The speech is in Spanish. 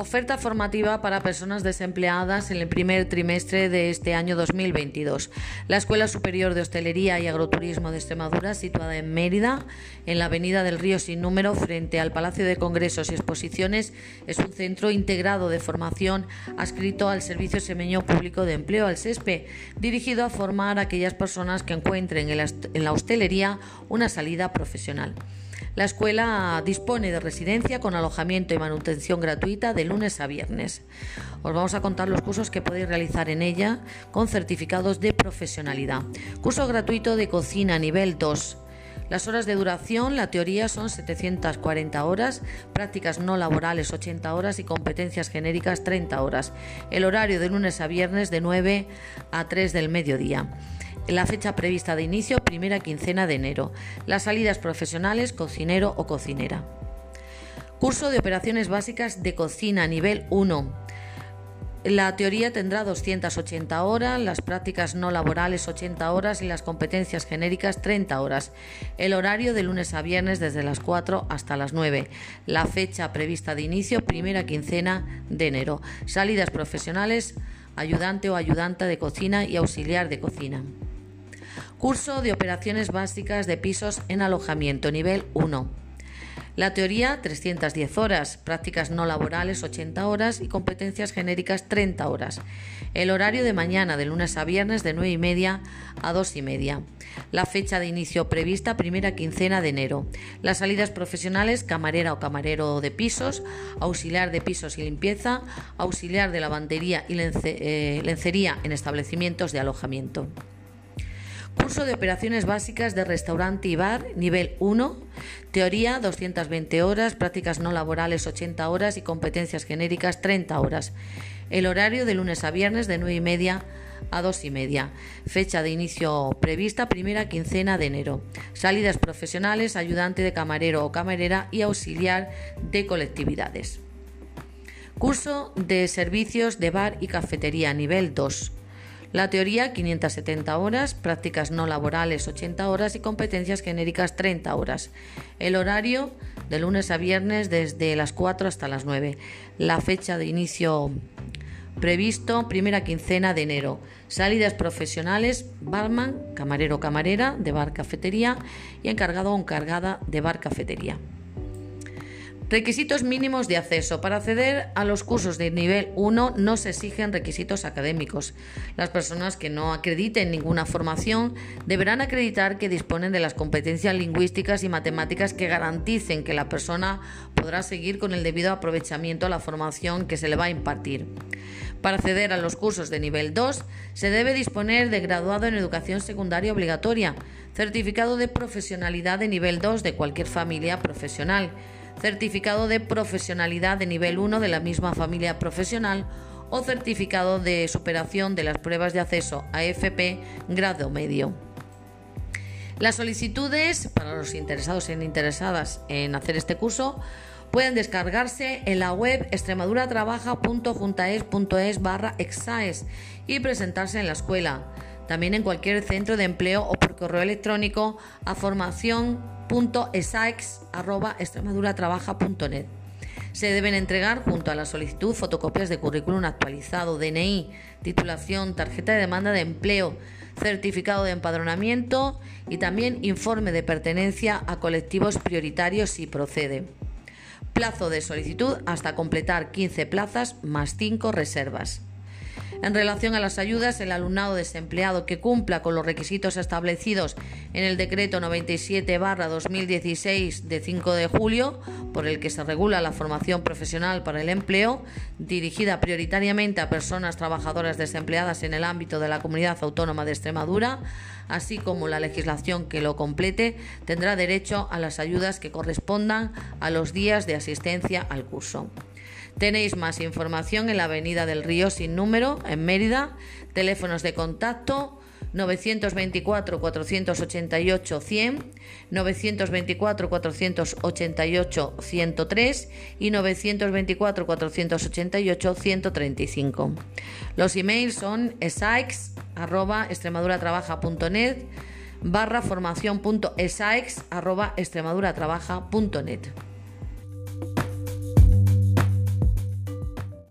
Oferta formativa para personas desempleadas en el primer trimestre de este año 2022. La Escuela Superior de Hostelería y Agroturismo de Extremadura, situada en Mérida, en la Avenida del Río Sin Número, frente al Palacio de Congresos y Exposiciones, es un centro integrado de formación adscrito al Servicio Semeño Público de Empleo, al SESPE, dirigido a formar a aquellas personas que encuentren en la hostelería una salida profesional. La escuela dispone de residencia con alojamiento y manutención gratuita de lunes a viernes. Os vamos a contar los cursos que podéis realizar en ella con certificados de profesionalidad. Curso gratuito de cocina nivel 2. Las horas de duración, la teoría son 740 horas, prácticas no laborales 80 horas y competencias genéricas 30 horas. El horario de lunes a viernes de 9 a 3 del mediodía. La fecha prevista de inicio, primera quincena de enero. Las salidas profesionales, cocinero o cocinera. Curso de operaciones básicas de cocina, nivel 1. La teoría tendrá 280 horas, las prácticas no laborales 80 horas y las competencias genéricas 30 horas. El horario de lunes a viernes desde las 4 hasta las 9. La fecha prevista de inicio, primera quincena de enero. Salidas profesionales, ayudante o ayudanta de cocina y auxiliar de cocina. Curso de operaciones básicas de pisos en alojamiento, nivel 1. La teoría 310 horas, prácticas no laborales 80 horas y competencias genéricas 30 horas. El horario de mañana de lunes a viernes de 9 y media a 2 y media. La fecha de inicio prevista primera quincena de enero. Las salidas profesionales camarera o camarero de pisos, auxiliar de pisos y limpieza, auxiliar de lavandería y eh, lencería en establecimientos de alojamiento. Curso de operaciones básicas de restaurante y bar, nivel 1. Teoría 220 horas, prácticas no laborales 80 horas y competencias genéricas 30 horas. El horario de lunes a viernes de 9 y media a 2 y media. Fecha de inicio prevista primera quincena de enero. Salidas profesionales, ayudante de camarero o camarera y auxiliar de colectividades. Curso de servicios de bar y cafetería nivel 2. La teoría 570 horas, prácticas no laborales 80 horas y competencias genéricas 30 horas. El horario de lunes a viernes desde las 4 hasta las 9. La fecha de inicio previsto primera quincena de enero. Salidas profesionales, barman, camarero camarera de bar cafetería y encargado o encargada de bar cafetería. Requisitos mínimos de acceso. Para acceder a los cursos de nivel 1 no se exigen requisitos académicos. Las personas que no acrediten ninguna formación deberán acreditar que disponen de las competencias lingüísticas y matemáticas que garanticen que la persona podrá seguir con el debido aprovechamiento a la formación que se le va a impartir. Para acceder a los cursos de nivel 2 se debe disponer de graduado en educación secundaria obligatoria, certificado de profesionalidad de nivel 2 de cualquier familia profesional certificado de profesionalidad de nivel 1 de la misma familia profesional o certificado de superación de las pruebas de acceso a FP grado medio. Las solicitudes para los interesados e interesadas en hacer este curso pueden descargarse en la web extremaduratrabaja.juntaes.es barra exaes y presentarse en la escuela, también en cualquier centro de empleo o por correo electrónico a formación .esaex.extremaduratrabaja.net. Se deben entregar junto a la solicitud fotocopias de currículum actualizado, DNI, titulación, tarjeta de demanda de empleo, certificado de empadronamiento y también informe de pertenencia a colectivos prioritarios si procede. Plazo de solicitud hasta completar 15 plazas más 5 reservas. En relación a las ayudas, el alumnado desempleado que cumpla con los requisitos establecidos en el decreto 97-2016 de 5 de julio, por el que se regula la formación profesional para el empleo, dirigida prioritariamente a personas trabajadoras desempleadas en el ámbito de la comunidad autónoma de Extremadura, así como la legislación que lo complete, tendrá derecho a las ayudas que correspondan a los días de asistencia al curso. Tenéis más información en la Avenida del Río sin número, en Mérida, teléfonos de contacto 924 488 100, 924 488 103 y 924 488 135. Los emails son esaix@extremaduratrabaja.net barra formación.esaix@extremaduratrabaja.net.